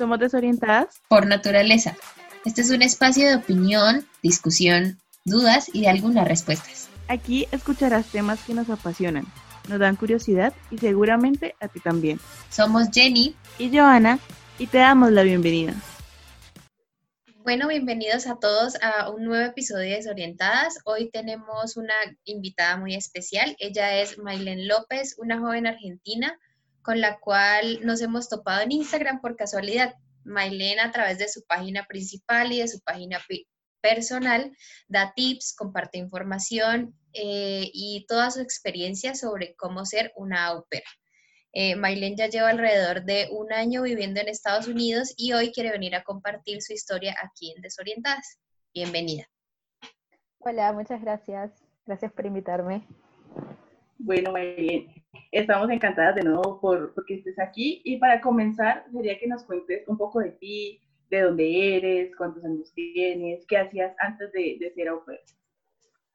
Somos desorientadas por naturaleza. Este es un espacio de opinión, discusión, dudas y de algunas respuestas. Aquí escucharás temas que nos apasionan, nos dan curiosidad y seguramente a ti también. Somos Jenny y Joana y te damos la bienvenida. Bueno, bienvenidos a todos a un nuevo episodio de Desorientadas. Hoy tenemos una invitada muy especial. Ella es Maylen López, una joven argentina con la cual nos hemos topado en Instagram por casualidad. Maylen a través de su página principal y de su página personal da tips, comparte información eh, y toda su experiencia sobre cómo ser una au pair. Eh, ya lleva alrededor de un año viviendo en Estados Unidos y hoy quiere venir a compartir su historia aquí en Desorientadas. Bienvenida. Hola, muchas gracias. Gracias por invitarme. Bueno, Maylen, Estamos encantadas de nuevo por, porque estés aquí y para comenzar sería que nos cuentes un poco de ti, de dónde eres, cuántos años tienes, qué hacías antes de, ser au pair.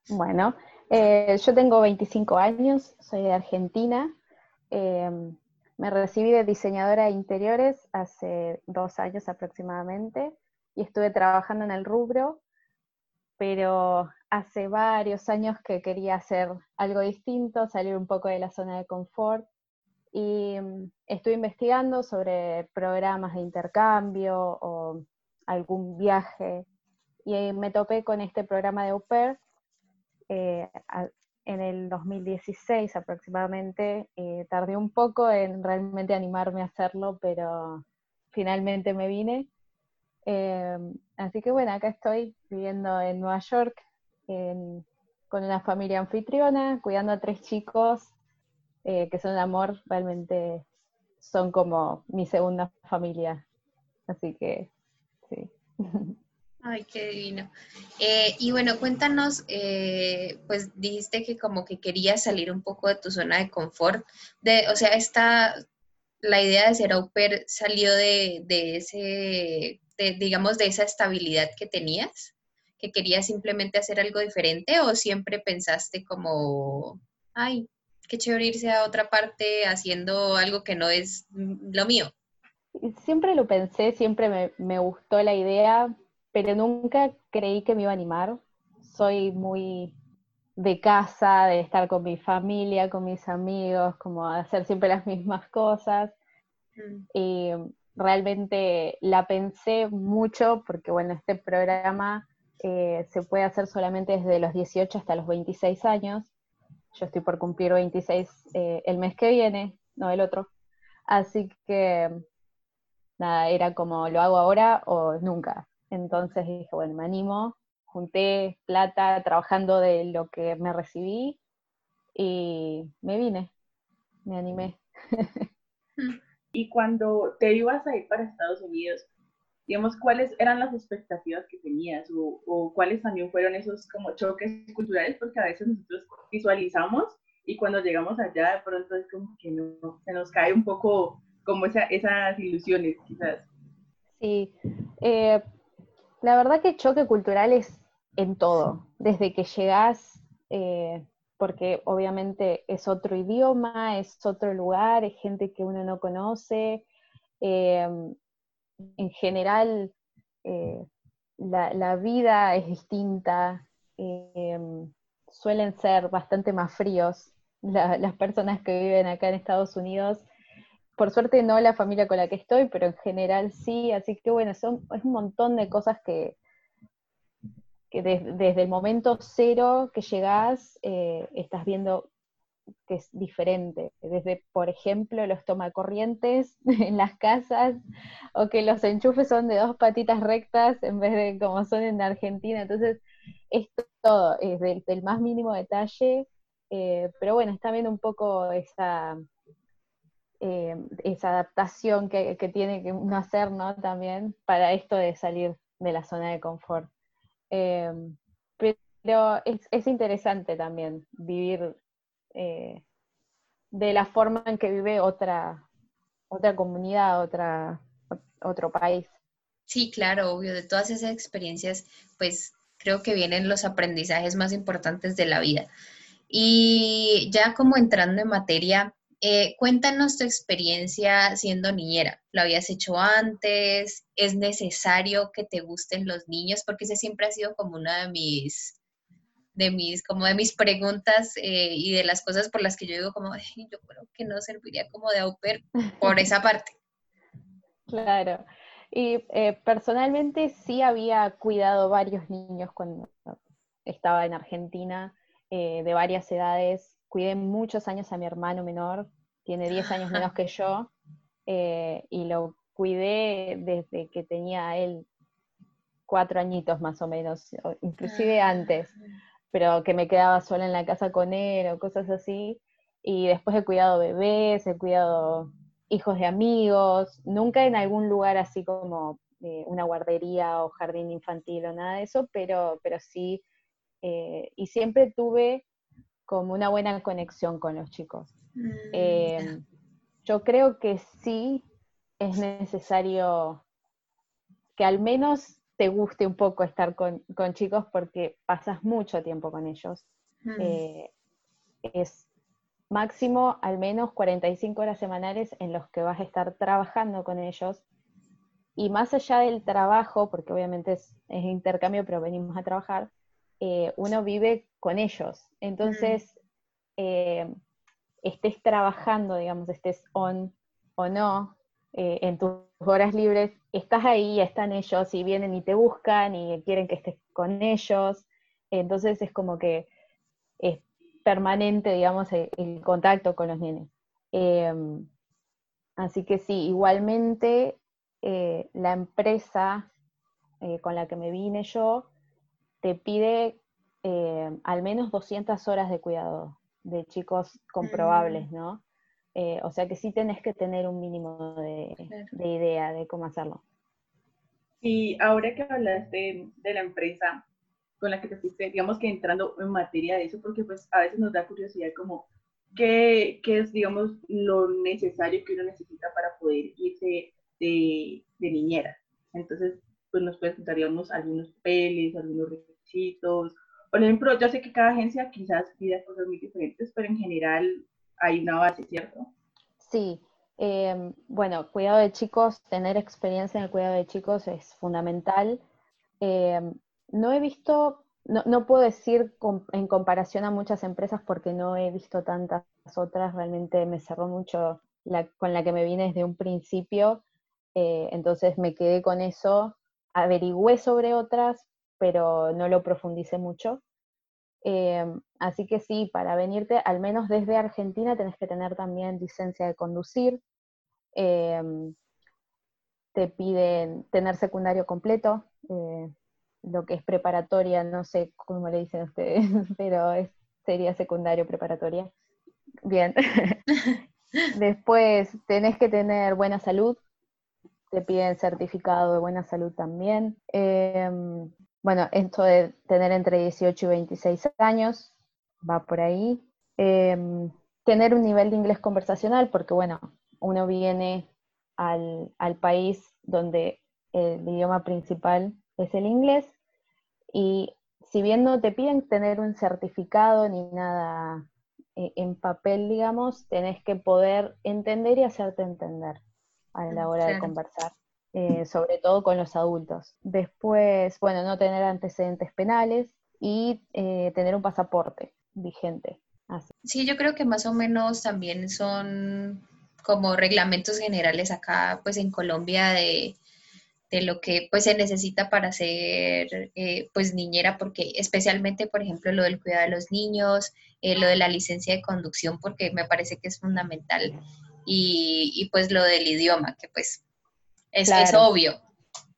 Bueno, eh, yo tengo 25 años, soy de Argentina. Eh, me recibí de diseñadora de interiores hace dos años aproximadamente y estuve trabajando en el rubro, pero hace varios años que quería hacer algo distinto, salir un poco de la zona de confort y mm, estuve investigando sobre programas de intercambio o algún viaje y me topé con este programa de au eh, en el 2016 aproximadamente. Eh, tardé un poco en realmente animarme a hacerlo, pero finalmente me vine. Eh, así que bueno, acá estoy viviendo en Nueva York con una familia anfitriona, cuidando a tres chicos eh, que son un amor, realmente son como mi segunda familia. Así que, sí. Ay, qué divino. Eh, y bueno, cuéntanos, eh, pues dijiste que como que querías salir un poco de tu zona de confort. De, o sea, esta, la idea de ser au pair salió de, de ese, digamos, de esa estabilidad que tenías que querías simplemente hacer algo diferente o siempre pensaste como, ay, qué chévere irse a otra parte haciendo algo que no es lo mío? Siempre lo pensé, siempre me, me gustó la idea, pero nunca creí que me iba a animar. Soy muy de casa, de estar con mi familia, con mis amigos, como hacer siempre las mismas cosas. Mm. Y realmente la pensé mucho porque, bueno, este programa eh, se puede hacer solamente desde los 18 hasta los 26 años. Yo estoy por cumplir 26 eh, el mes que viene, no el otro. Así que, nada, era como lo hago ahora o nunca. Entonces dije, bueno, me animo, junté plata trabajando de lo que me recibí y me vine, me animé. y cuando te ibas a ir para Estados Unidos, digamos, cuáles eran las expectativas que tenías o, cuáles también fueron esos como choques culturales, porque a veces nosotros visualizamos y cuando llegamos allá de pronto es como que no, se nos cae un poco como esa, esas ilusiones quizás. Sí, eh, la verdad que choque cultural es en todo, desde que llegas, eh, porque obviamente es otro idioma, es otro lugar, es gente que uno no conoce, eh, en general eh, la, vida es distinta, eh, suelen ser bastante más fríos las personas que viven acá en Estados Unidos. Por suerte no la familia con la que estoy, pero en general sí, así que bueno, son, es un montón de cosas que, que desde el momento cero que llegás, eh, estás viendo que es diferente, desde, por ejemplo, los tomacorrientes en las casas, o que los enchufes son de dos patitas rectas en vez de como son en Argentina. Entonces, es todo, es del, más mínimo detalle, eh, pero bueno, está viendo un poco esa, eh, esa adaptación que, tiene que uno hacer, ¿no? También para esto de salir de la zona de confort. Eh, pero es, es interesante también vivir eh, de la forma en que vive otra, otra comunidad, otra, otro país. Sí, claro, obvio, de todas esas experiencias, pues creo que vienen los aprendizajes más importantes de la vida. Y ya como entrando en materia, Eh, cuéntanos tu experiencia siendo niñera. ¿Lo habías hecho antes? ¿Es necesario que te gusten los niños? Porque ese siempre ha sido como una de mis, de mis, como de mis preguntas eh, y de las cosas por las que yo digo como, yo creo que no serviría como de au pair por esa parte. Claro. Y eh, personalmente sí había cuidado varios niños cuando estaba en Argentina, de varias edades. Cuidé muchos años a mi hermano menor, tiene 10 años menos que yo, eh, y lo cuidé desde que tenía él cuatro añitos más o menos, inclusive ah. antes, pero que me quedaba sola en la casa con él o cosas así. Y después he cuidado bebés, he cuidado hijos de amigos, nunca en algún lugar así como eh, una guardería o jardín infantil o nada de eso, pero, pero sí, eh, y siempre tuve como una buena conexión con los chicos. Mm, eh, yo creo que sí es necesario que al menos te guste un poco estar con, chicos porque pasas mucho tiempo con ellos. Mm. Eh, es máximo al menos 45 horas semanales en los que vas a estar trabajando con ellos. Y más allá del trabajo, porque obviamente es, intercambio, pero venimos a trabajar, eh, uno vive con ellos. Entonces, mm estés trabajando, digamos, estés on o no, eh, en tus horas libres, estás ahí, están ellos y vienen y te buscan y quieren que estés con ellos. Entonces es como que es permanente, digamos, el, contacto con los nenes. Em, así que sí, igualmente eh, la empresa eh, con la que me vine yo te pide al menos 200 horas de cuidado de chicos comprobables, mm. ¿no? Eh, o sea que sí tenés que tener un mínimo de, idea de cómo hacerlo. Y ahora que hablaste de la empresa con la que te fuiste, digamos que entrando en materia de eso, porque pues a veces nos da curiosidad como qué, qué es, digamos, lo necesario que uno necesita para poder irse de, de niñera. Entonces, pues nos presentaríamos algunos papeles, algunos requisitos, por ejemplo, yo sé que cada agencia quizás pida cosas muy diferentes, pero en general hay una base, ¿cierto? Sí. Em, bueno, cuidado de chicos, tener experiencia en el cuidado de chicos es fundamental. Em, no he visto, no, puedo decir en comparación a muchas empresas porque no he visto tantas otras, realmente me cerró mucho la, con la que me vine desde un principio, eh, entonces me quedé con eso, averigüé sobre otras, pero no lo profundicé mucho. Em, así que sí, para venirte, al menos desde Argentina, tenés que tener también licencia de conducir. Em, te piden tener secundario completo, eh, lo que es preparatoria, no sé cómo le dicen ustedes, pero sería secundario preparatoria. Bien. Después tenés que tener buena salud, te piden certificado de buena salud también. Em, bueno, esto de tener entre 18 y 26 años, va por ahí. Em, tener un nivel de inglés conversacional, porque bueno, uno viene al, país donde el idioma principal es el inglés, y si bien no te piden tener un certificado ni nada eh, en papel, digamos, tenés que poder entender y hacerte entender a la hora de conversar. Eh, sobre todo con los adultos. Después, bueno, no tener antecedentes penales y eh, tener un pasaporte vigente. Sí, yo creo que más o menos también son como reglamentos generales acá, pues en Colombia de, lo que pues se necesita para ser eh, pues niñera, porque especialmente, por ejemplo, lo del cuidado de los niños, lo de la licencia de conducción, porque me parece que es fundamental, y, y pues lo del idioma, que pues es, obvio.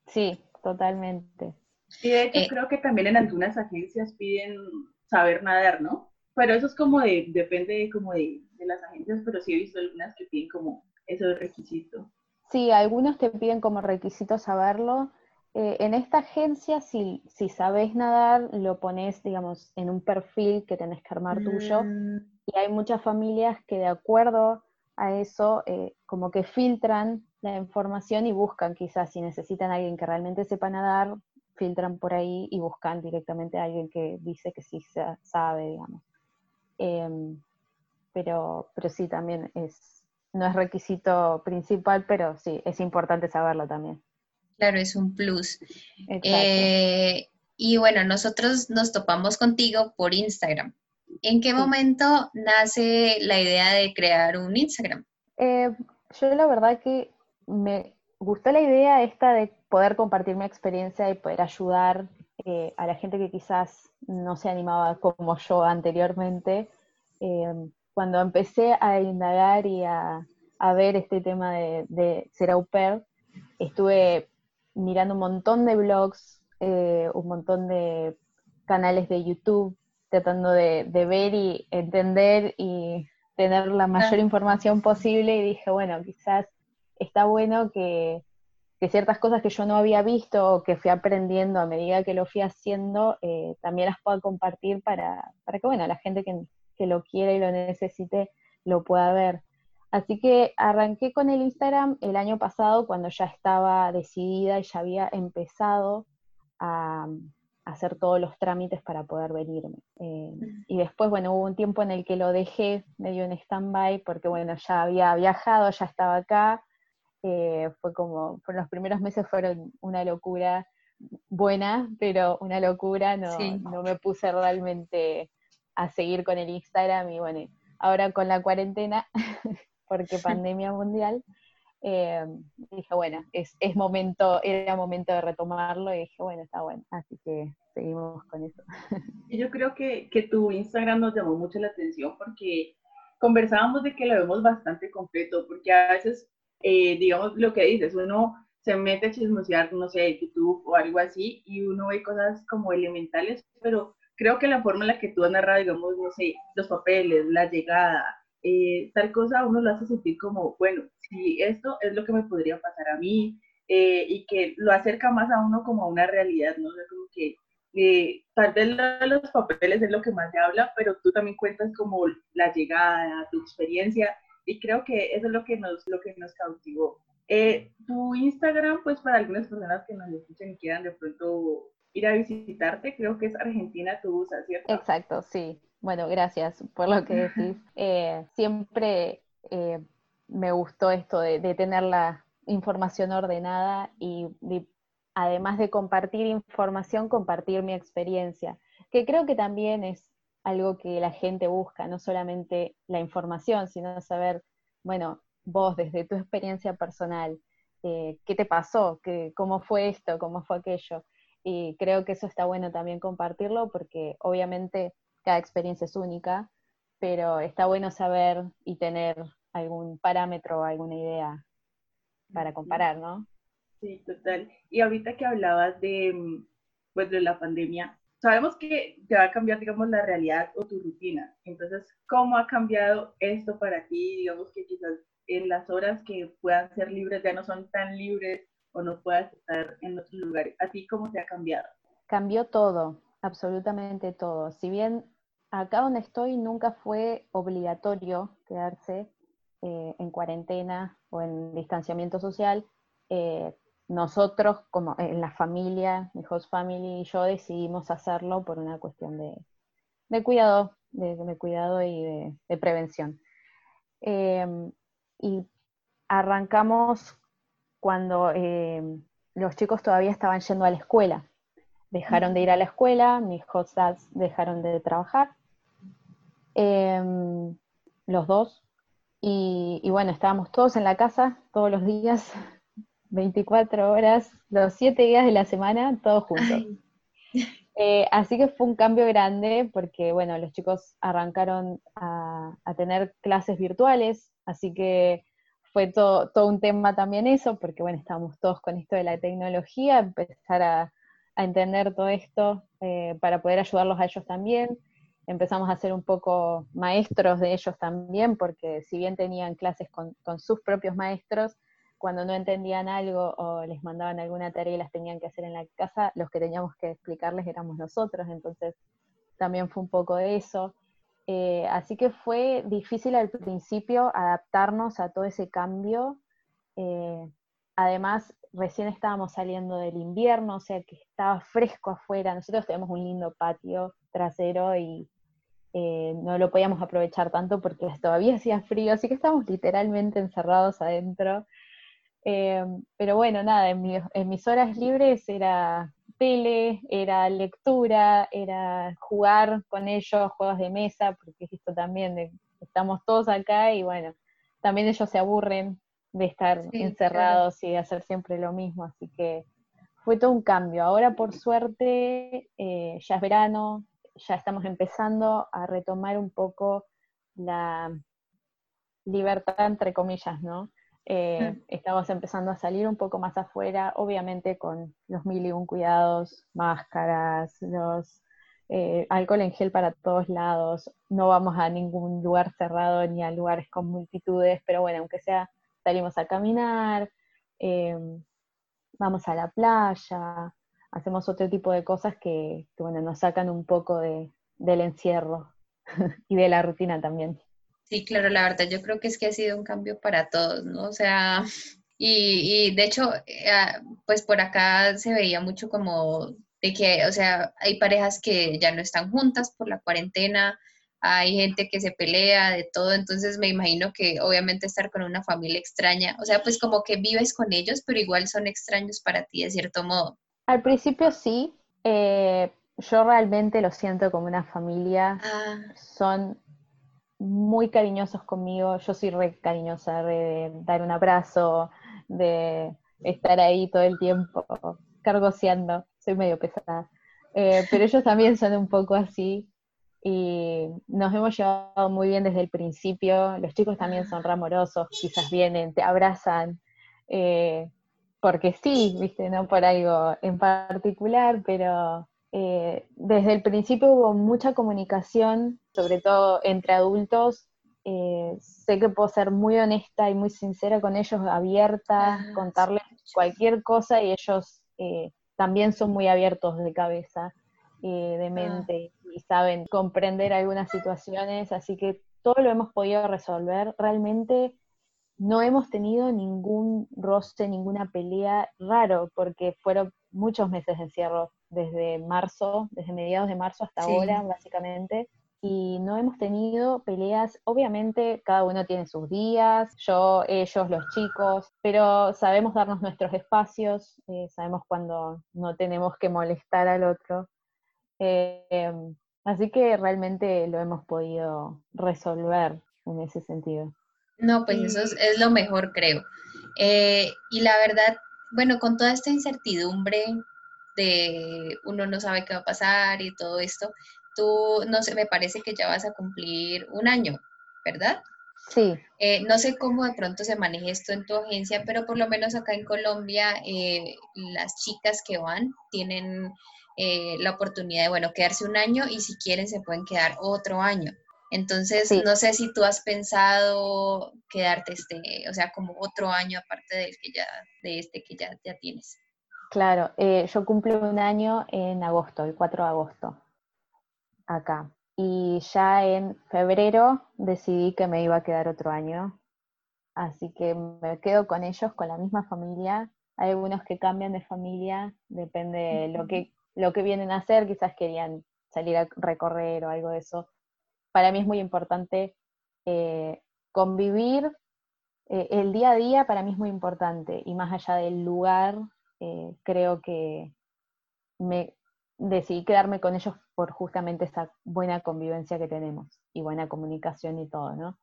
Sí, totalmente. Y de hecho eh, creo que también en algunas agencias piden saber nadar, ¿no? Pero eso es como de, depende como de, las agencias, pero sí he visto algunas que piden como eso de requisito. Sí, algunos te piden como requisito saberlo. Eh, en esta agencia, si, si sabes nadar, lo pones, digamos, en un perfil que tenés que armar tuyo. Mm. Y hay muchas familias que de acuerdo a eso, eh, como que filtran la información y buscan quizás si necesitan a alguien que realmente sepa nadar, filtran por ahí y buscan directamente a alguien que dice que sí sabe, digamos. Em, pero, pero sí, también es, no es requisito principal, pero sí, es importante saberlo también. Claro, es un plus. Eh, y bueno, nosotros nos topamos contigo por Instagram. ¿En qué momento nace la idea de crear un Instagram? Eh, yo la verdad que me gustó la idea esta de poder compartir mi experiencia y poder ayudar eh, a la gente que quizás no se animaba como yo anteriormente. cuando empecé a indagar y a, ver este tema de, de ser au pair, estuve mirando un montón de blogs, eh, un montón de canales de YouTube, tratando de, ver y entender y tener la mayor información posible y dije, bueno, quizás está bueno que, ciertas cosas que yo no había visto o que fui aprendiendo a medida que lo fui haciendo, eh, también las pueda compartir para, para que, bueno, la gente que, que lo quiera y lo necesite lo pueda ver. Así que arranqué con el Instagram el año pasado cuando ya estaba decidida y ya había empezado a, hacer todos los trámites para poder venirme. Eh, mm. y después, bueno, hubo un tiempo en el que lo dejé medio en stand-by porque, bueno, ya había viajado, ya estaba acá. Eh, fue como, por los primeros meses fueron una locura buena, pero una locura, no, no me puse realmente a seguir con el Instagram y bueno, ahora con la cuarentena porque pandemia mundial, eh, dije, bueno, es, es, momento, era momento de retomarlo y dije, bueno, está bueno, así que seguimos con eso. Yo creo que, que tu Instagram nos llamó mucho la atención porque conversábamos de que lo vemos bastante completo, porque a veces, eh, digamos, lo que dices, uno se mete a chismosear, no sé, YouTube o algo así, y uno ve cosas como elementales, pero creo que la forma en la que tú has narrado, digamos, no sé, los papeles, la llegada, eh, tal cosa uno lo hace sentir como, bueno, si esto es lo que me podría pasar a mí, eh, y que lo acerca más a uno como a una realidad, ¿no? O como que eh, tal vez los papeles es lo que más se habla, pero tú también cuentas como la llegada, tu experiencia, y creo que eso es lo que nos, lo que nos cautivó. tu Instagram, pues para algunas personas que nos escuchen y quieran de pronto ir a visitarte, creo que es Argentina tu usa, ¿cierto? Exacto, sí. Bueno, gracias por lo que decís. Eh, siempre eh, me gustó esto de, tener la información ordenada y además de compartir información, compartir mi experiencia, que creo que también es algo que la gente busca, no solamente la información, sino saber, bueno, vos desde tu experiencia personal, eh, qué te pasó, ¿Qué, cómo fue esto, cómo fue aquello. Y creo que eso está bueno también compartirlo porque obviamente cada experiencia es única, pero está bueno saber y tener algún parámetro, alguna idea para comparar, ¿no? Sí, total. Y ahorita que hablabas de, mm, pues, de la pandemia, sabemos que te va a cambiar, digamos, la realidad o tu rutina. Entonces, ¿cómo ha cambiado esto para ti? Digamos que quizás en las horas que puedan ser libres ya no son tan libres o no puedas estar en otros lugares. ¿A ti cómo te ha cambiado? Cambió todo, absolutamente todo. Si bien acá donde estoy nunca fue obligatorio quedarse eh, en cuarentena o en distanciamiento social. Eh, nosotros, como en la familia, mi host family y yo decidimos hacerlo por una cuestión de, cuidado, de, cuidado y de, prevención. Em, y arrancamos cuando em, los chicos todavía estaban yendo a la escuela. Dejaron de ir a la escuela, mis host dads dejaron de trabajar los dos. Y, bueno, estábamos todos en la casa, todos los días, 24 horas, los 7 días de la semana, todos juntos. Eh, así que fue un cambio grande porque, bueno, los chicos arrancaron a, tener clases virtuales, así que fue todo, todo, un tema también eso, porque, bueno, estábamos todos con esto de la tecnología, empezar a, entender todo esto eh, para poder ayudarlos a ellos también empezamos a ser un poco maestros de ellos también, porque si bien tenían clases con, sus propios maestros, cuando no entendían algo o les mandaban alguna tarea y las tenían que hacer en la casa, los que teníamos que explicarles éramos nosotros, entonces también fue un poco de eso. Eh, así que fue difícil al principio adaptarnos a todo ese cambio. Eh, además, recién estábamos saliendo del invierno, o sea que estaba fresco afuera. Nosotros tenemos un lindo patio trasero y eh, no lo podíamos aprovechar tanto porque todavía hacía frío, así que estábamos literalmente encerrados adentro. Eh, pero bueno, nada, en, en, mis horas libres era tele, era lectura, era jugar con ellos, juegos de mesa, porque esto también, estamos todos acá y bueno, también ellos se aburren de estar encerrados y de hacer siempre lo mismo, así que fue todo un cambio. Ahora por suerte eh, ya es verano, ya estamos empezando a retomar un poco la libertad entre comillas, ¿no? Eh, mm. Estamos empezando a salir un poco más afuera, obviamente con los mil y un cuidados, máscaras, los eh, alcohol en gel para todos lados, no vamos a ningún lugar cerrado ni a lugares con multitudes, pero bueno, aunque sea, salimos a caminar, em, vamos a la playa, hacemos otro tipo de cosas que, bueno, nos sacan un poco de, del encierro y de la rutina también. Sí, claro, la verdad, yo creo que es que ha sido un cambio para todos, ¿no? O sea, y, y de hecho, eh, ah, pues por acá se veía mucho como de que, o sea, hay parejas que ya no están juntas por la cuarentena, hay gente que se pelea de todo, entonces me imagino que obviamente estar con una familia extraña, o sea, pues como que vives con ellos, pero igual son extraños para ti de cierto modo. Al principio sí, eh, yo realmente lo siento como una familia, ah. son muy cariñosos conmigo, yo soy re cariñosa de dar un abrazo, de estar ahí todo el tiempo cargoseando, soy medio pesada. Eh, pero ellos también son un poco así. Y nos hemos llevado muy bien desde el principio. Los chicos también son ramorosos, quizás vienen, te abrazan, eh, porque sí, viste, no por algo en particular, pero eh, desde el principio hubo mucha comunicación, sobre todo entre adultos. sé que puedo ser muy honesta y muy sincera con ellos, abierta, contarles cualquier cosa y ellos también son muy abiertos de cabeza, eh, de ah. mente, y saben comprender algunas situaciones, así que todo lo hemos podido resolver. Realmente no hemos tenido ningún roce, ninguna pelea raro, porque fueron muchos meses de encierro, desde marzo, desde mediados de marzo hasta ahora, básicamente y no hemos tenido peleas. Obviamente cada uno tiene sus días, yo, ellos, los chicos, pero sabemos darnos nuestros espacios, eh, sabemos cuando no tenemos que molestar al otro. Eh, así que realmente lo hemos podido resolver en ese sentido. No, pues eso es, lo mejor, creo. Eh, y la verdad, bueno, con toda esta incertidumbre de uno no sabe qué va a pasar y todo esto, tú, no sé, me parece que ya vas a cumplir un año, ¿verdad? Sí. Eh, no sé cómo de pronto se maneja esto en tu agencia, pero por lo menos acá en Colombia eh, las chicas que van tienen eh, la oportunidad de, bueno, quedarse un año y si quieren se pueden quedar otro año. Entonces, no sé si tú has pensado quedarte este, o sea, como otro año aparte del que ya, de este que ya, ya tienes. Claro, yo cumplo un año en agosto, el 4 de agosto acá. Y ya en febrero decidí que me iba a quedar otro año. Así que me quedo con ellos, con la misma familia. Hay algunos que cambian de familia, depende de lo que, lo que vienen a hacer, quizás querían salir a recorrer o algo de eso. Para mí es muy importante eh, convivir, eh, el día a día para mí es muy importante y más allá del lugar, eh, creo que me, decidí quedarme con ellos por justamente esa buena convivencia que tenemos y buena comunicación y todo, ¿no?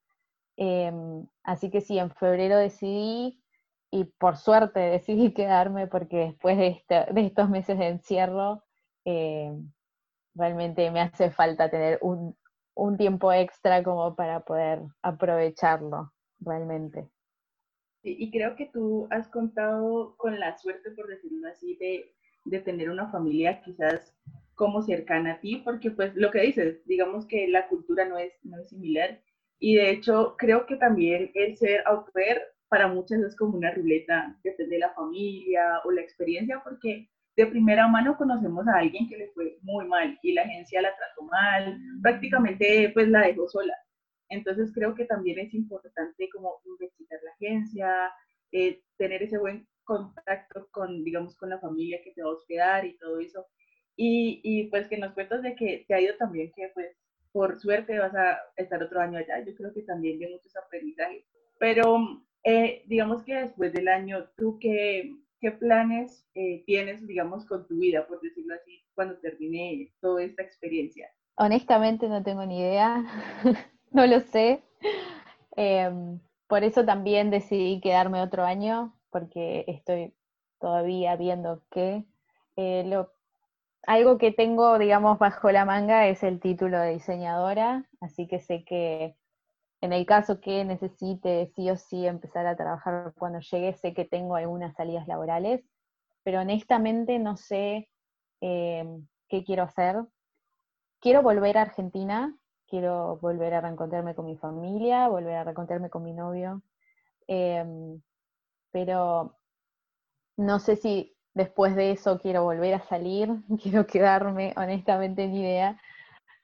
Em, así que sí, en febrero decidí y por suerte decidí quedarme porque después de, este, estos meses de encierro em, realmente me hace falta tener un tiempo extra como para poder aprovecharlo realmente. Y creo que tú has contado con la suerte, por decirlo así, de de tener una familia quizás como cercana a ti, porque pues lo que dices, digamos que la cultura no es, no es similar y de hecho creo que también el ser au pair para muchas es como una ruleta, depende de la familia o la experiencia, porque de primera mano conocemos a alguien que le fue muy mal y la agencia la trató mal, prácticamente pues la dejó sola. Entonces creo que también es importante como investigar la agencia, eh, tener ese buen contacto con, digamos, con la familia que te va a hospedar y todo eso. Y, y pues que nos cuentas de que te ha ido también que pues por suerte vas a estar otro año allá. Yo creo que también de muchos aprendizajes. Pero eh, digamos que después del año, ¿tú qué, qué planes eh, tienes, digamos, con tu vida, por decirlo así, cuando termine toda esta experiencia? Honestamente no tengo ni idea, no lo sé. Em, por eso también decidí quedarme otro año, porque estoy todavía viendo que eh, algo que tengo, digamos, bajo la manga es el título de diseñadora, así que sé que en el caso que necesite sí o sí empezar a trabajar cuando llegue, sé que tengo algunas salidas laborales, pero honestamente no sé em, qué quiero hacer. Quiero volver a Argentina, quiero volver a reencontrarme con mi familia, volver a reencontrarme con mi novio, em, pero no sé si después de eso quiero volver a salir, quiero quedarme, honestamente ni idea.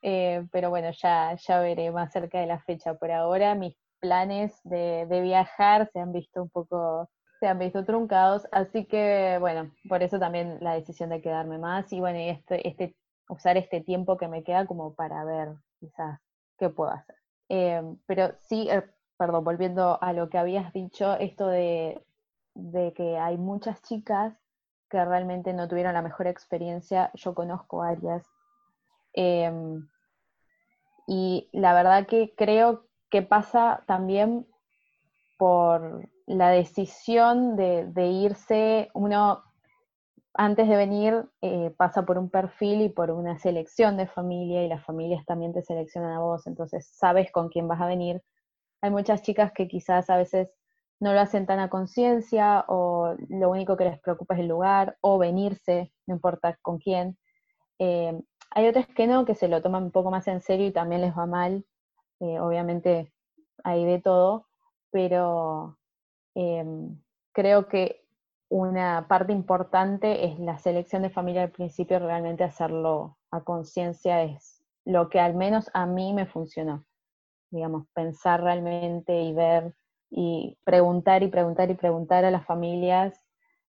Eh, pero bueno, ya, ya veré más cerca de la fecha. Por ahora mis planes de, viajar se han visto un poco, se han visto truncados, así que bueno, por eso también la decisión de quedarme más y bueno, este, este, usar este tiempo que me queda como para ver quizás qué puedo hacer. Eh, pero sí, eh, perdón, volviendo a lo que habías dicho, esto de, de que hay muchas chicas que realmente no tuvieron la mejor experiencia, yo conozco varias Em, y la verdad que creo que pasa también por la decisión de, irse, uno antes de venir eh, pasa por un perfil y por una selección de familia y las familias también te seleccionan a vos, entonces sabes con quién vas a venir. Hay muchas chicas que quizás a veces no lo hacen tan a conciencia o lo único que les preocupa es el lugar o venirse, no importa con quién. Em, hay otras que no, que se lo toman un poco más en serio y también les va mal. Eh, obviamente hay de todo, pero creo que una parte importante es la selección de familia al principio, realmente hacerlo a conciencia es lo que al menos a mí me funcionó. Digamos, pensar realmente y ver y preguntar y preguntar y preguntar a las familias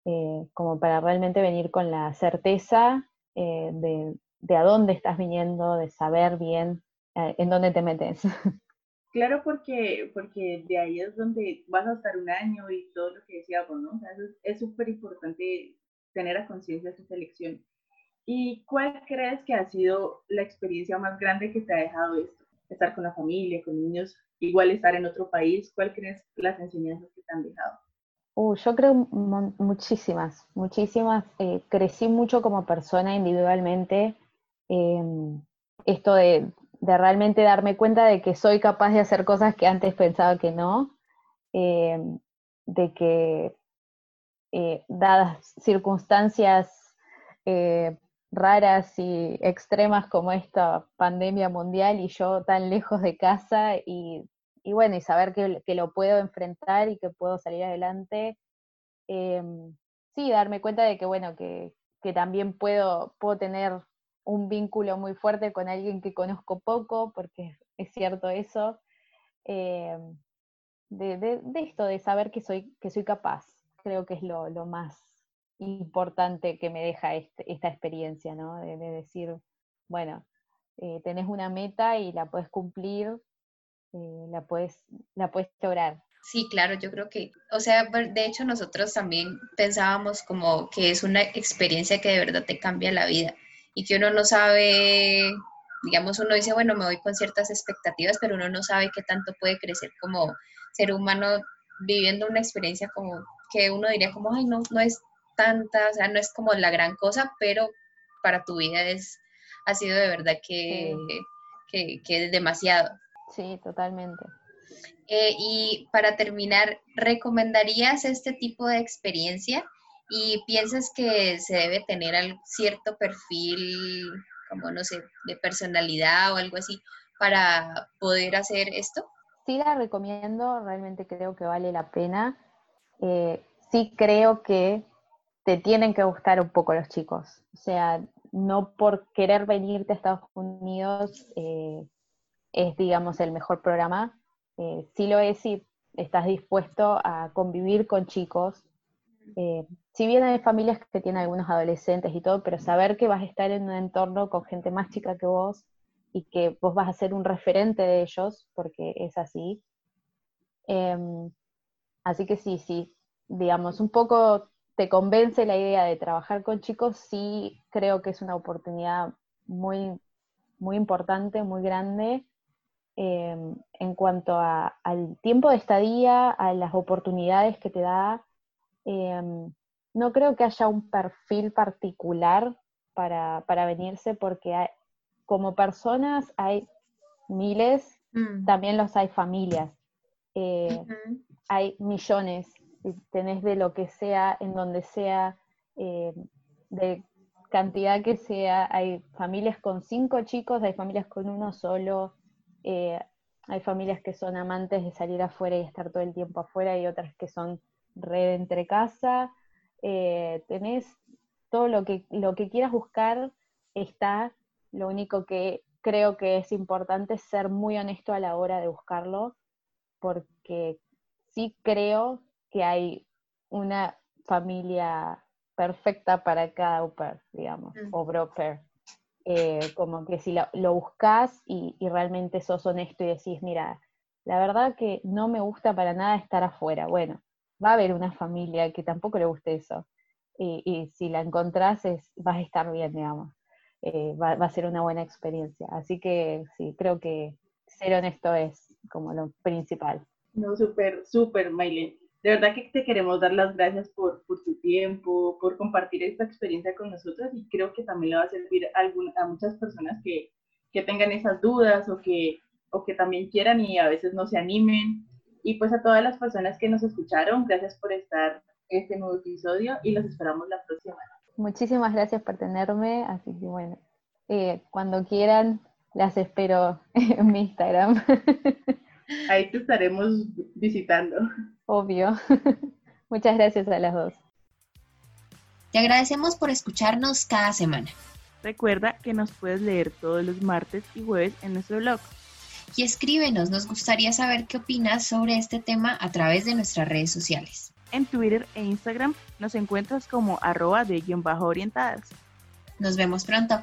eh, como para realmente venir con la certeza eh, de, de a dónde estás viniendo, de saber bien eh, en dónde te metes. Claro, porque, porque de ahí es donde vas a estar un año y todo lo que decíamos, ¿no? O sea, es súper importante tener a conciencia esa selección. ¿Y cuál crees que ha sido la experiencia más grande que te ha dejado esto? Estar con la familia, con niños, igual estar en otro país, ¿cuál crees las enseñanzas que te han dejado? Uh, yo creo muchísimas, muchísimas. Eh, crecí mucho como persona individualmente. Em, esto de, realmente darme cuenta de que soy capaz de hacer cosas que antes pensaba que no, em, de que eh, dadas circunstancias eh, raras y extremas como esta pandemia mundial y yo tan lejos de casa y, bueno, y saber que, lo puedo enfrentar y que puedo salir adelante, sí, darme cuenta de que bueno, que, que también puedo, puedo tener un vínculo muy fuerte con alguien que conozco poco, porque es cierto eso, eh, de, esto, de saber que soy, que soy capaz, creo que es lo, más importante que me deja este, esta experiencia, ¿no? De, decir, bueno, eh, tenés una meta y la puedes cumplir, eh, la, puedes, la lograr. Sí, claro, yo creo que, o sea, de hecho nosotros también pensábamos como que es una experiencia que de verdad te cambia la vida y que uno no sabe, digamos, uno dice, bueno, me voy con ciertas expectativas, pero uno no sabe qué tanto puede crecer como ser humano viviendo una experiencia como que uno diría como, ay, no, no es tanta, o sea, no es como la gran cosa, pero para tu vida es, ha sido de verdad que, que, es demasiado. Sí, totalmente. Eh, y para terminar, ¿recomendarías este tipo de experiencia? Y piensas que se debe tener cierto perfil, como no sé, de personalidad o algo así, para poder hacer esto? Sí la recomiendo, realmente creo que vale la pena. Eh, sí creo que te tienen que gustar un poco los chicos. O sea, no por querer venirte a Estados Unidos eh, es, digamos, el mejor programa. Eh, sí lo es si estás dispuesto a convivir con chicos, eh, si bien hay familias que tienen algunos adolescentes y todo, pero saber que vas a estar en un entorno con gente más chica que vos, y que vos vas a ser un referente de ellos, porque es así. Em, así que sí, sí, digamos, un poco te convence la idea de trabajar con chicos, sí creo que es una oportunidad muy, muy importante, muy grande, em, en cuanto al tiempo de estadía, a las oportunidades que te da. Em, no creo que haya un perfil particular para, venirse porque como personas hay miles, mm. también los hay familias. Eh, hay millones, tenés de lo que sea, en donde sea, eh, de cantidad que sea, hay familias con cinco chicos, hay familias con uno solo, eh, hay familias que son amantes de salir afuera y estar todo el tiempo afuera y otras que son red entre casa, tenés todo lo que, lo que quieras buscar está, lo único que creo que es importante es ser muy honesto a la hora de buscarlo, porque sí creo que hay una familia perfecta para cada au digamos, mm. o broker. Eh, como que si lo, lo buscas y, y, realmente sos honesto y decís, mira, la verdad que no me gusta para nada estar afuera. Bueno, va a haber una familia que tampoco le guste eso y, si la encontrás es, vas a estar bien, digamos. Eh, va, a ser una buena experiencia. Así que sí, creo que ser honesto es como lo principal. No, súper, súper, Maylene. De verdad que te queremos dar las gracias por, por, tu tiempo, por compartir esta experiencia con nosotros y creo que también le va a servir a, a muchas personas que, que tengan esas dudas o que, o que también quieran y a veces no se animen. Y pues a todas las personas que nos escucharon, gracias por estar este nuevo episodio y los esperamos la próxima. Muchísimas gracias por tenerme, así que bueno, eh, cuando quieran las espero en mi Instagram. Ahí te estaremos visitando. Obvio. Muchas gracias a las dos. Te agradecemos por escucharnos cada semana. Recuerda que nos puedes leer todos los martes y jueves en nuestro blog. Y escríbenos, nos gustaría saber qué opinas sobre este tema a través de nuestras redes sociales. En Twitter e Instagram nos encuentras como arroba de guion bajo orientadas. Nos vemos pronto.